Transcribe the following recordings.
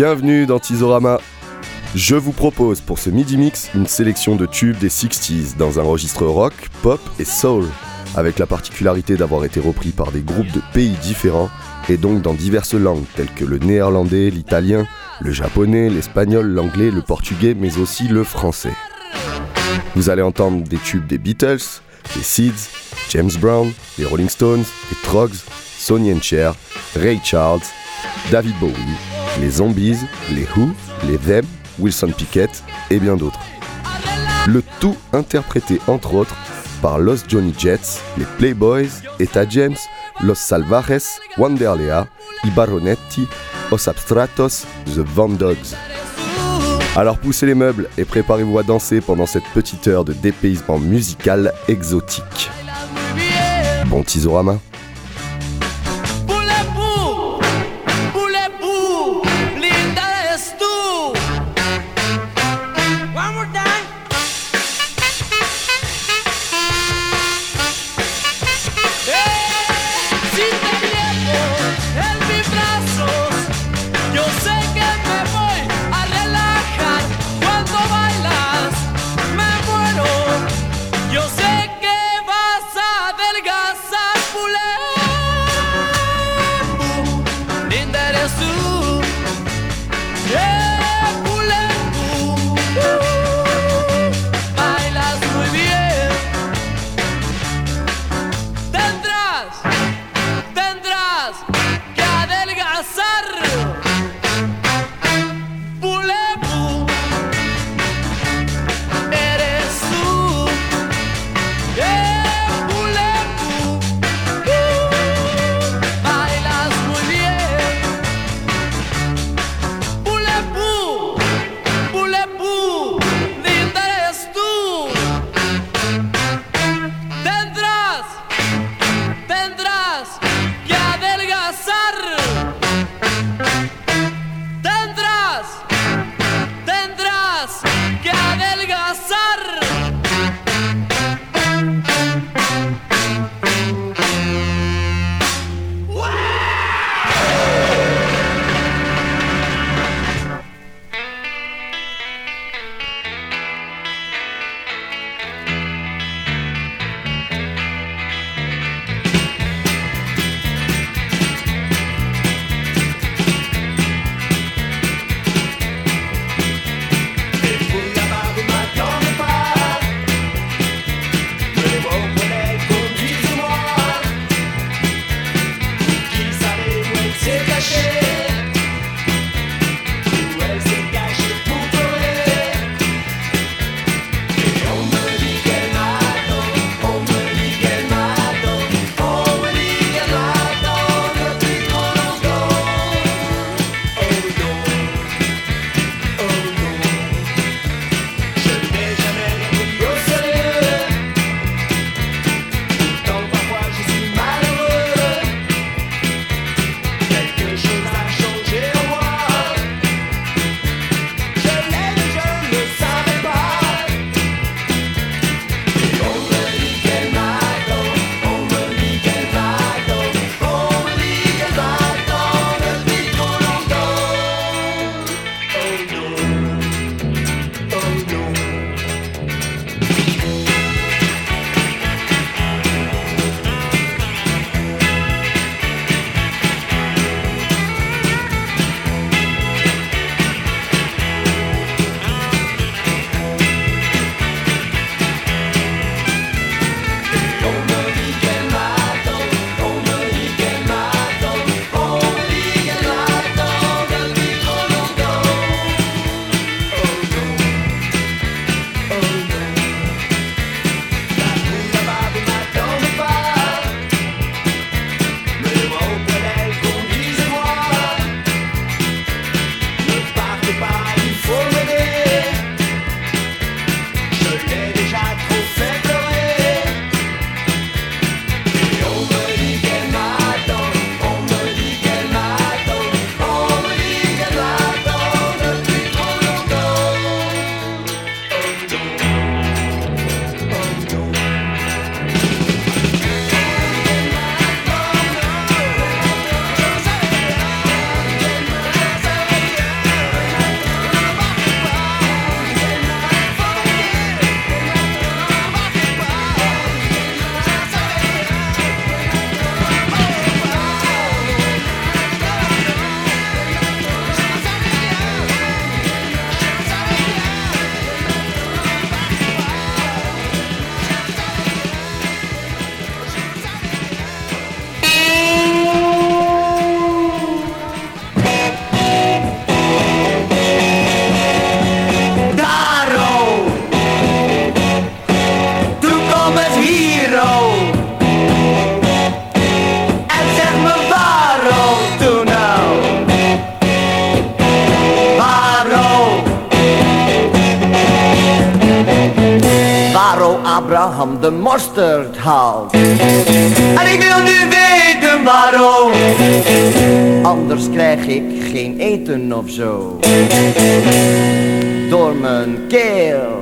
Bienvenue dans Tizorama. Je vous propose pour ce midi mix une sélection de tubes des 60s dans un registre rock, pop et soul, avec la particularité d'avoir été repris par des groupes de pays différents et donc dans diverses langues telles que le néerlandais, l'italien, le japonais, l'espagnol, l'anglais, le portugais mais aussi le français. Vous allez entendre des tubes des Beatles, des Seeds, James Brown, les Rolling Stones, les Trogs, Sonny and Cher, Ray Charles, David Bowie, les Zombies, les Who, les Them, Wilson Pickett et bien d'autres. Le tout interprété entre autres par Los Johnny Jets, les Playboys, Eta James, Los Salvajes, Wanderlea, Ibaronetti, Os Abstratos, The Van Dogs. Alors poussez les meubles et préparez-vous à danser pendant cette petite heure de dépaysement musical exotique. Bon Tizorama mosterd haalt. En ik wil nu weten waarom. Anders krijg ik geen eten of zo. Door mijn keel.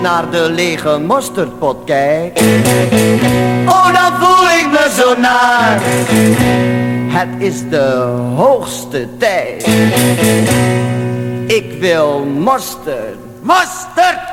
Naar de lege mosterdpot kijk. Oh, dan voel ik me zo naar. Het is de hoogste tijd. Ik wil mosterd. Mosterd!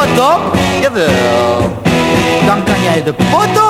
Pot op? Jawel Dan kan jij de pot op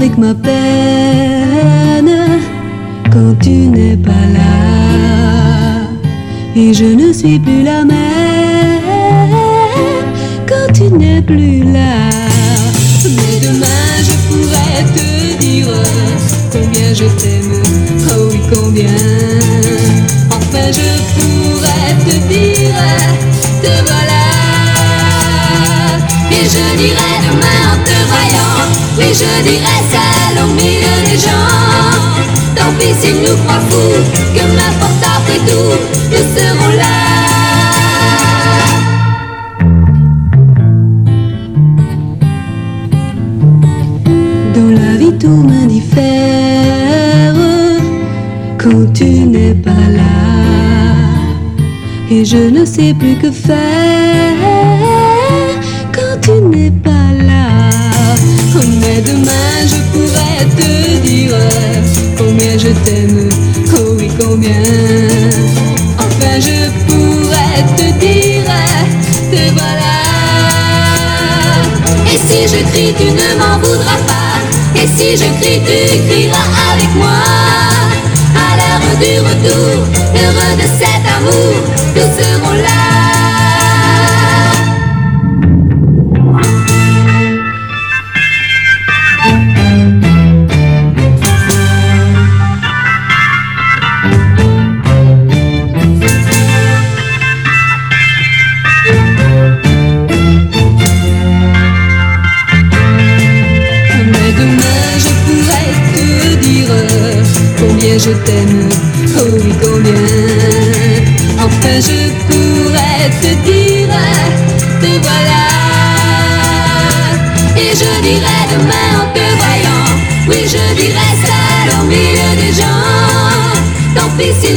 avec ma peine quand tu n'es pas là. Et je ne suis plus la même quand tu n'es plus là. Mais demain je pourrais te dire combien je t'aime, oh oui combien. Enfin je pourrais te dire te voilà. Et je dirais demain en te voyant. Et je dirais celle au milieu des gens? Tant pis s'ils nous croient fous Que m'importe après tout Nous serons là. Dans la vie tout m'indiffère Quand tu n'es pas là. Et je ne sais plus que faire. si je crie, tu crieras avec moi. À l'heure du retour, heureux de cet amour, nous serons là.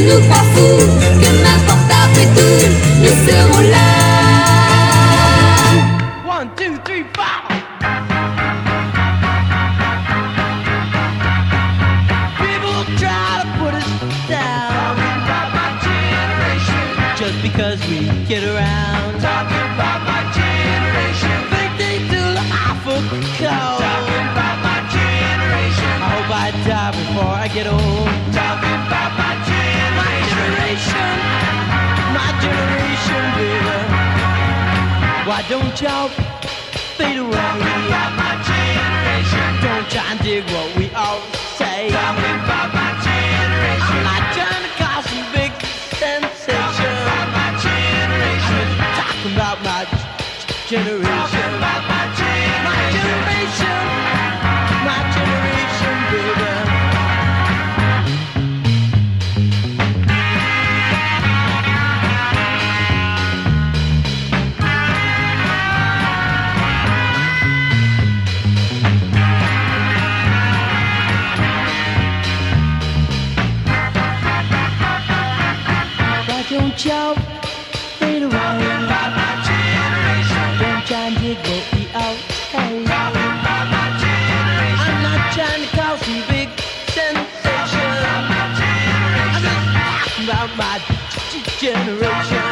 no Cafu. out. I'm not trying to cause some big sensation. I'm just talking about my generation.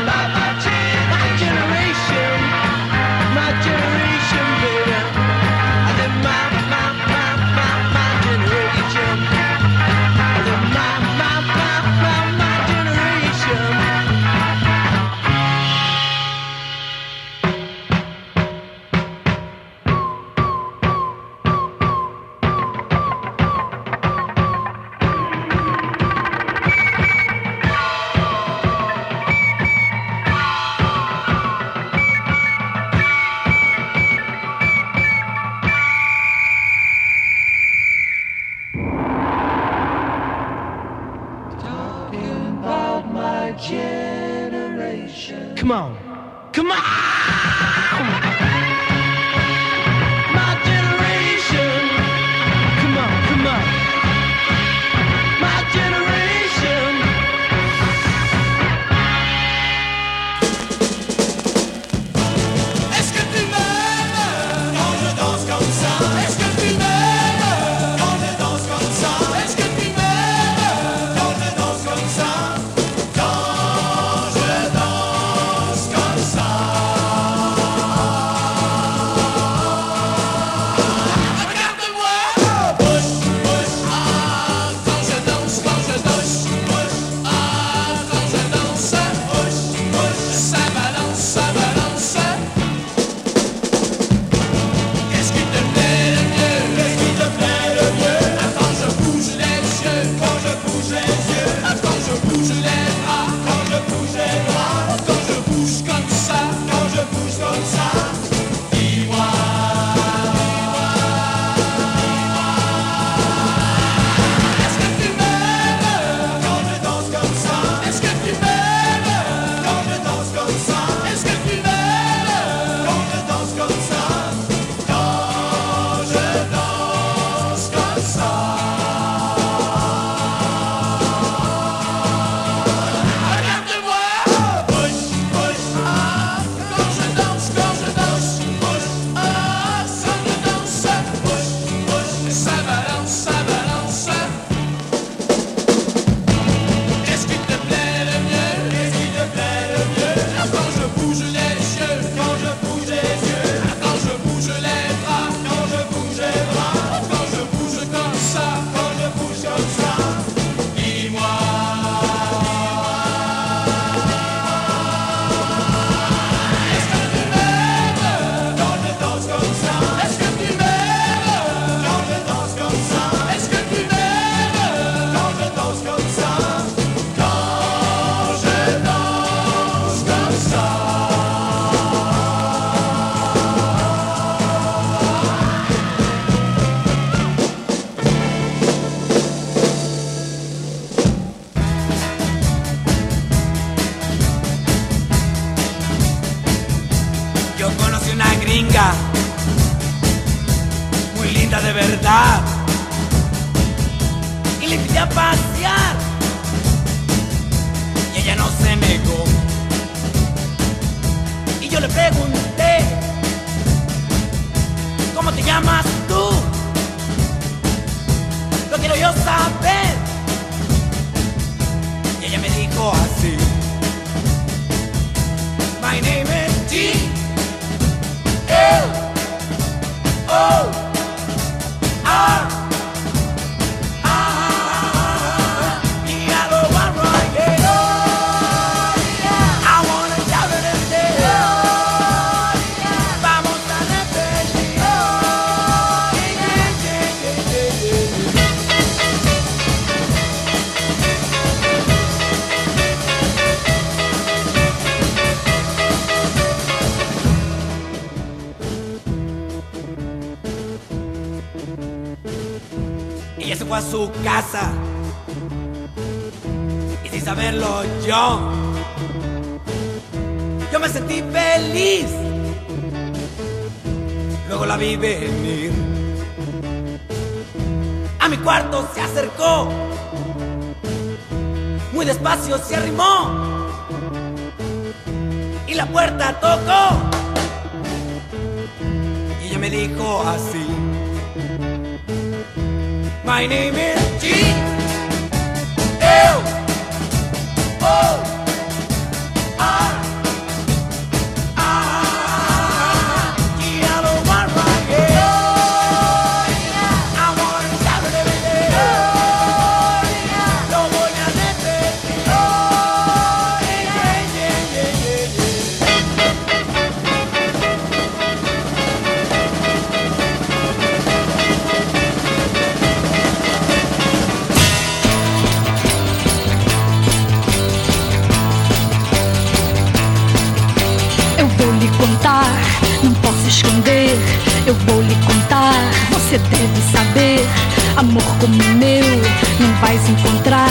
me sentí feliz. Luego la vi venir. A mi cuarto se acercó. Muy despacio se arrimó. Y la puerta tocó. Y ella me dijo así. My name is G. Ew. Oh. você deve saber. Amor como o meu, não vais encontrar.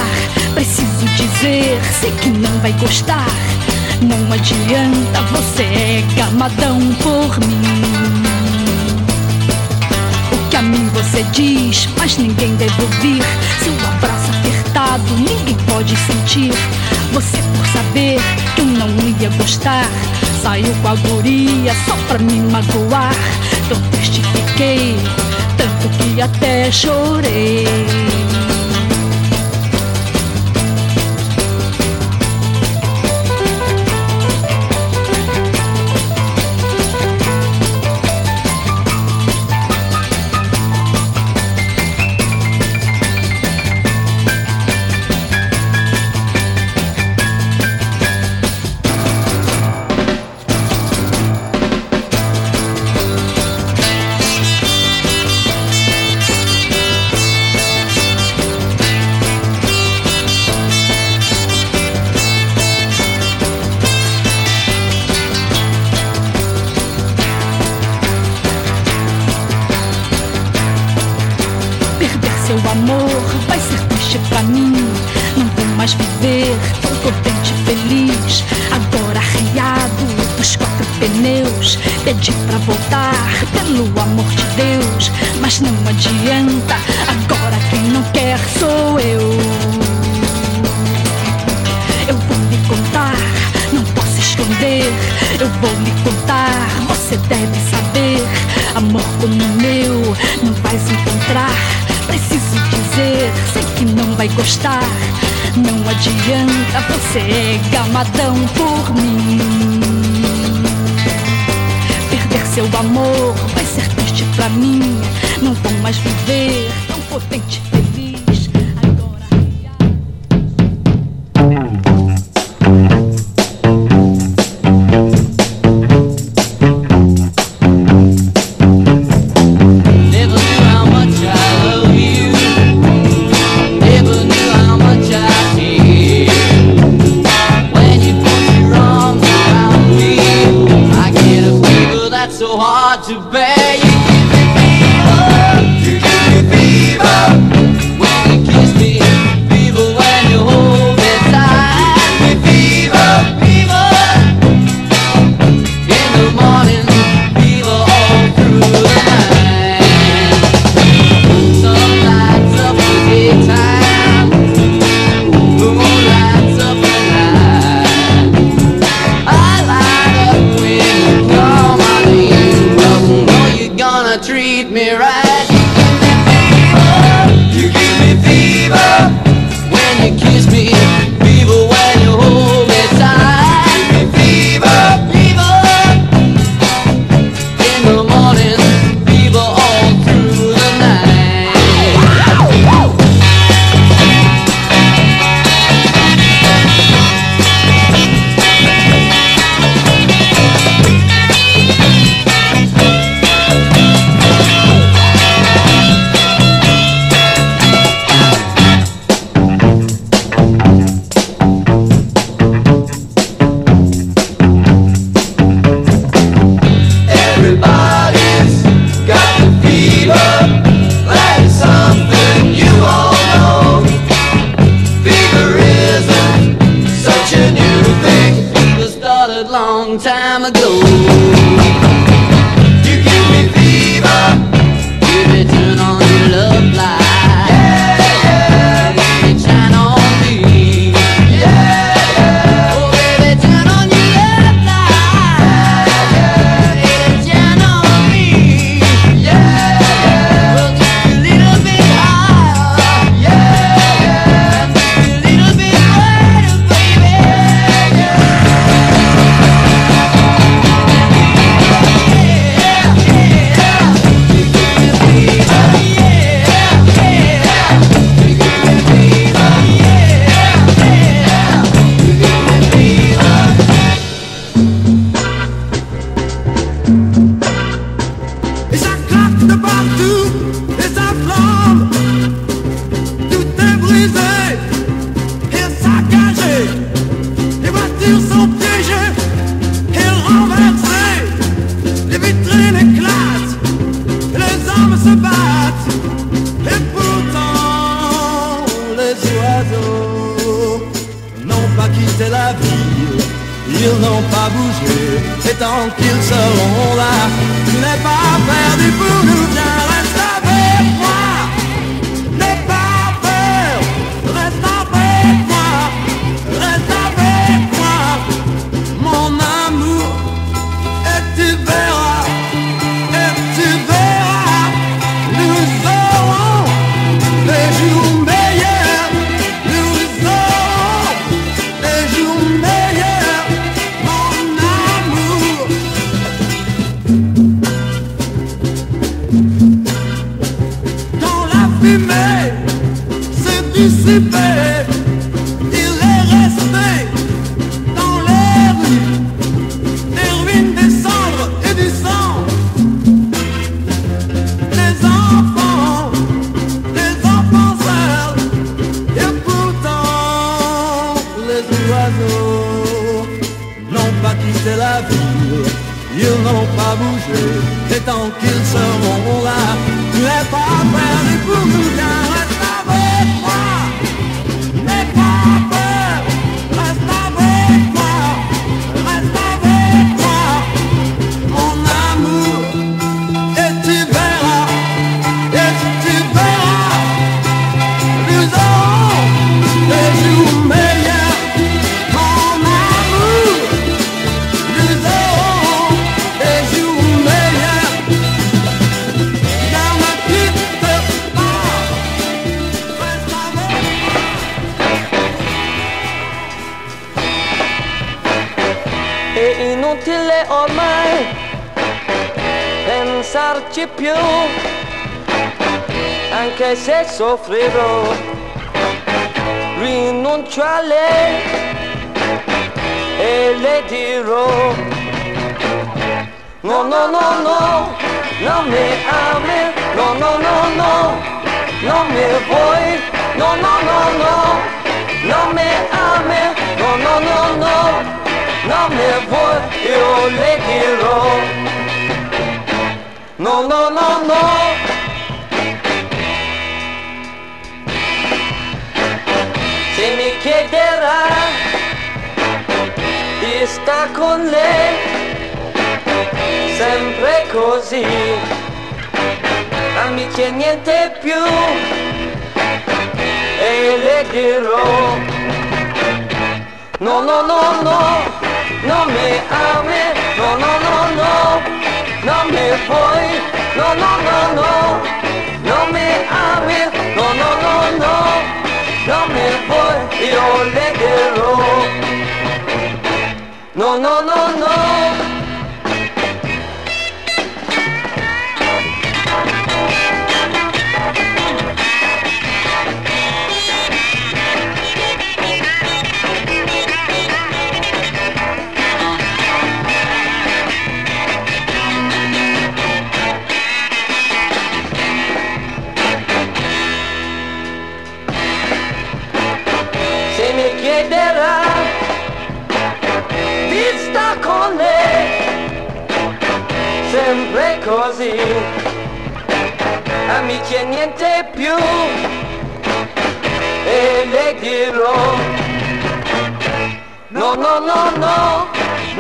Preciso dizer, sei que não vai gostar. Não adianta, você é gamadão por mim. O que a mim você diz, mas ninguém deve ouvir. Seu abraço apertado, ninguém pode sentir. Você por saber que eu não ia gostar Saiu com a guria só pra me magoar Tão triste fiquei tanto que até chorei. hard to bear. You give me fever. You give me fever. Ils n'ont pas bougé, et tant qu'ils seront là, tu n'es pas perdu pour nous, più, anche se soffrirò, rinuncio a lei e le dirò, no, no, no, no, non mi ami, no, no, no, no, non mi vuoi, no, no, no, no, non mi ami, no, no, no, no. Non mi vuoi, io le dirò No, no, no, no. Se mi chiederà di sta con lei Sempre così. Mi c'è niente più E le dirò No, no, no, no, non mi ami, no, no, no, no me voy, no, no, no, no, no me hables, no, no, no, no, no me voy, yo le quiero. No, no, no, no. Così amici e niente più e le dirò no no no no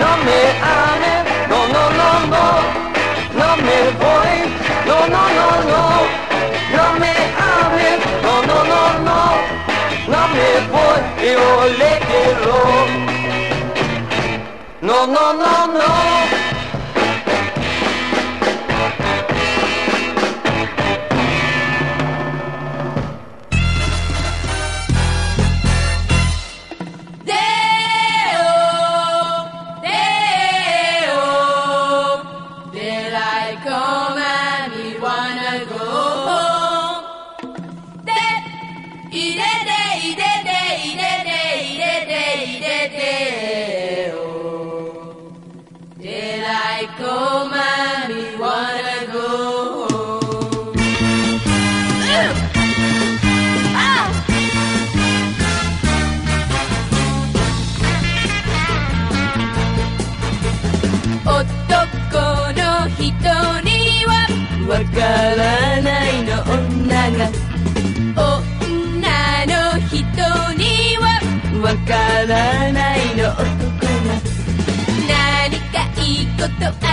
non mi ami no no no no non mi vuoi no no no no non mi ami no no no no non mi vuoi io le dirò no no no no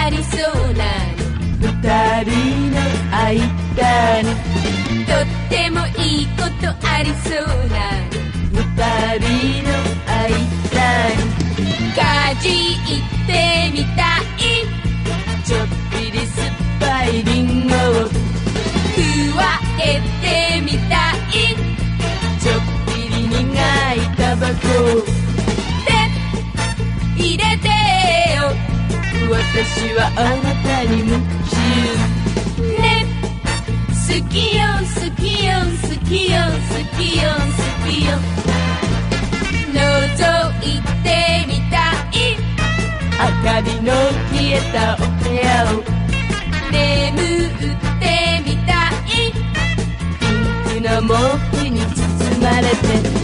とありそうな二人の間にとってもいいことありそうな二人の間にかじってみたい。ちょっぴり酸っぱいリンゴを。くわえてみたい私はあなたに夢中ね好きよ好きよ好きよ好きよ好きよ覗いてみたい明かりの消えたお部屋を眠ってみたいピンクの毛布に包まれて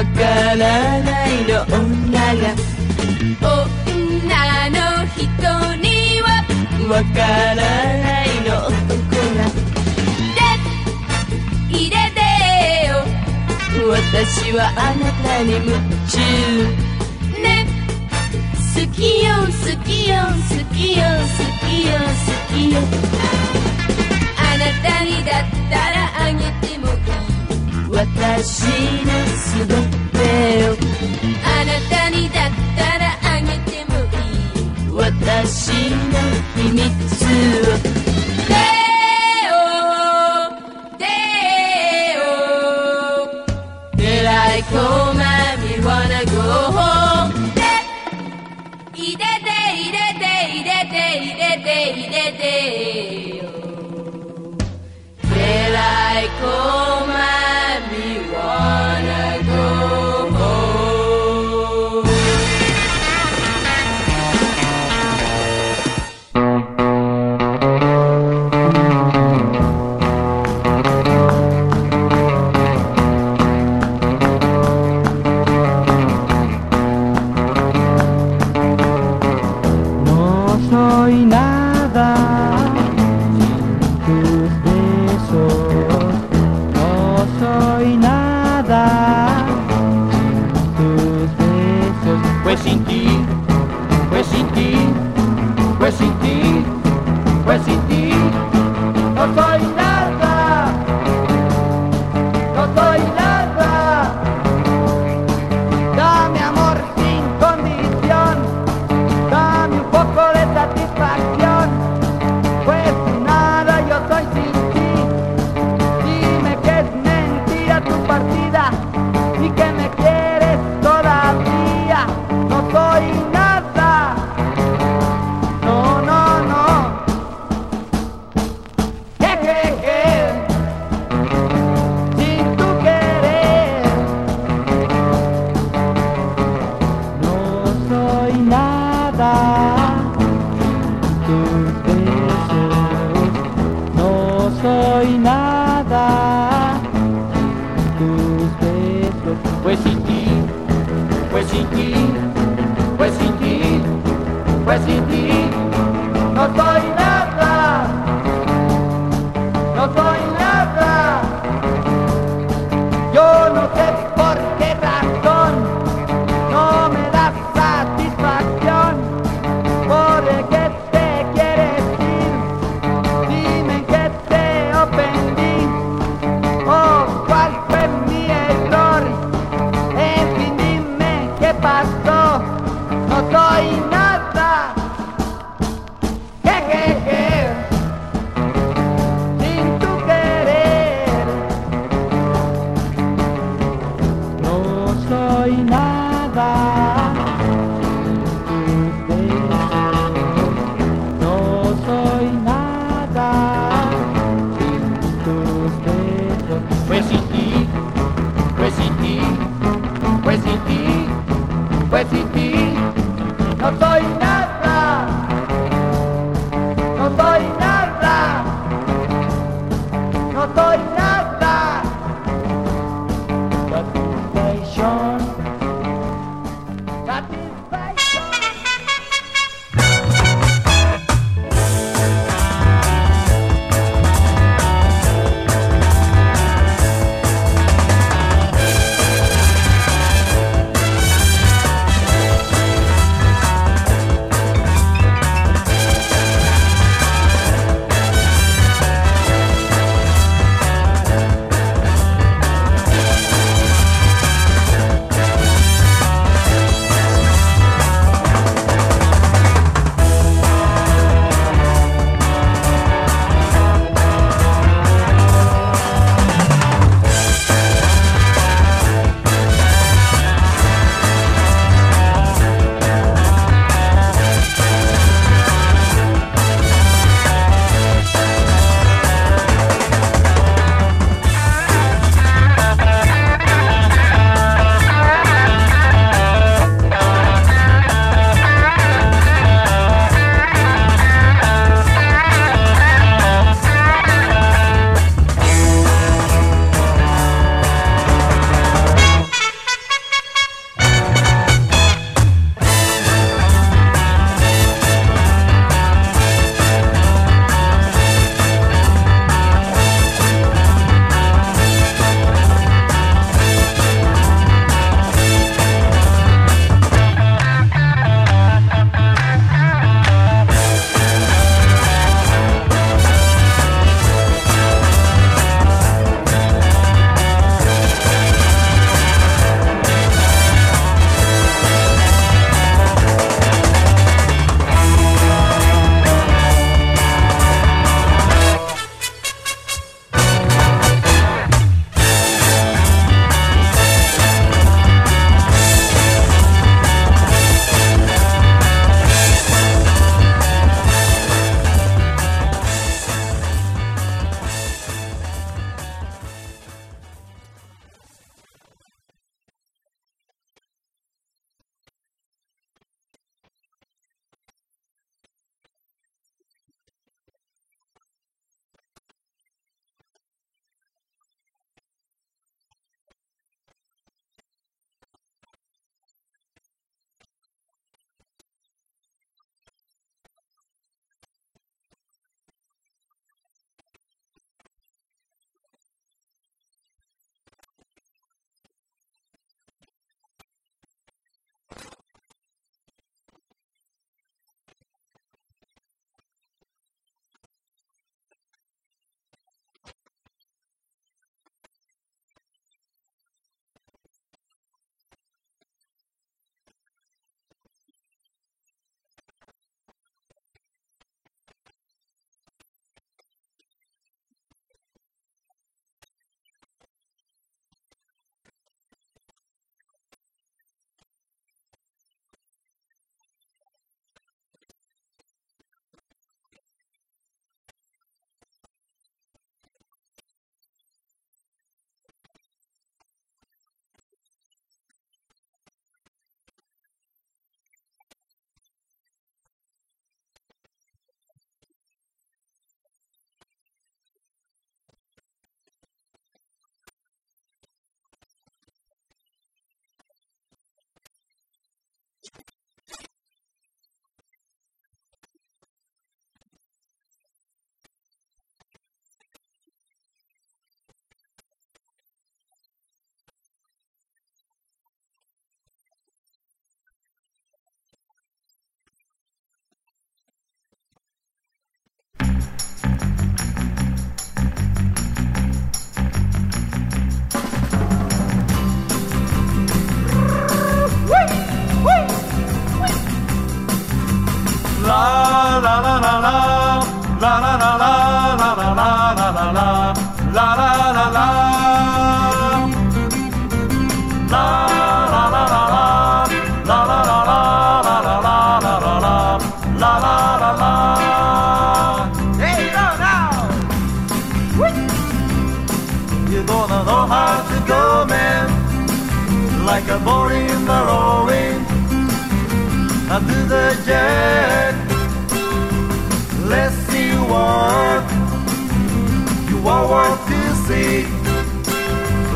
わからないの女が。女の人にはわからないの男が。で入れてよ。私はあなたに夢中。ね。好きよ好きよ好きよ好きよ好きよ。あなたにだったらあげて私のすべを。あなたにだったらあげてもいい。私の秘密を。こまみわなごほう。ていれてよ。Till I come. West Indies. Now,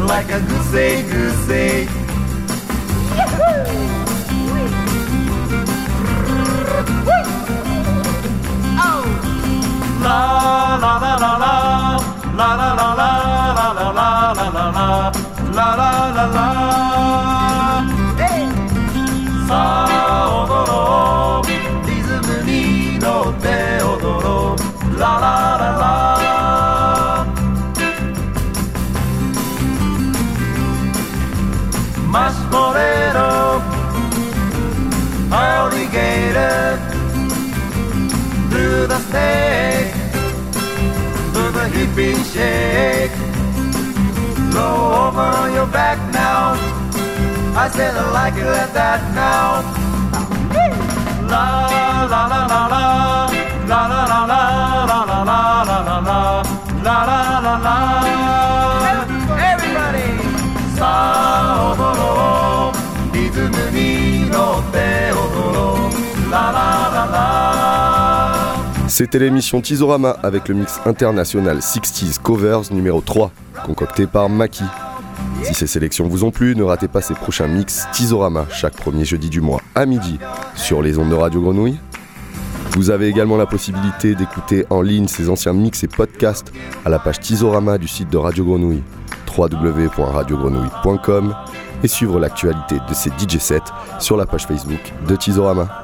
like a goosey goosey. La la la la la la la la la la la la la la la la la la la heaping shake. Roll over your back now. I said I like it like that now. C'était l'émission Tizorama avec le mix international 60s Covers numéro 3, concocté par Maki. Si ces sélections vous ont plu, ne ratez pas ces prochains mix Tizorama chaque premier jeudi du mois à midi sur les ondes de Radio Grenouille. Vous avez également la possibilité d'écouter en ligne ces anciens mix et podcasts à la page Tizorama du site de Radio Grenouille www.radiogrenouille.com et suivre l'actualité de ces DJ sets sur la page Facebook de Tizorama.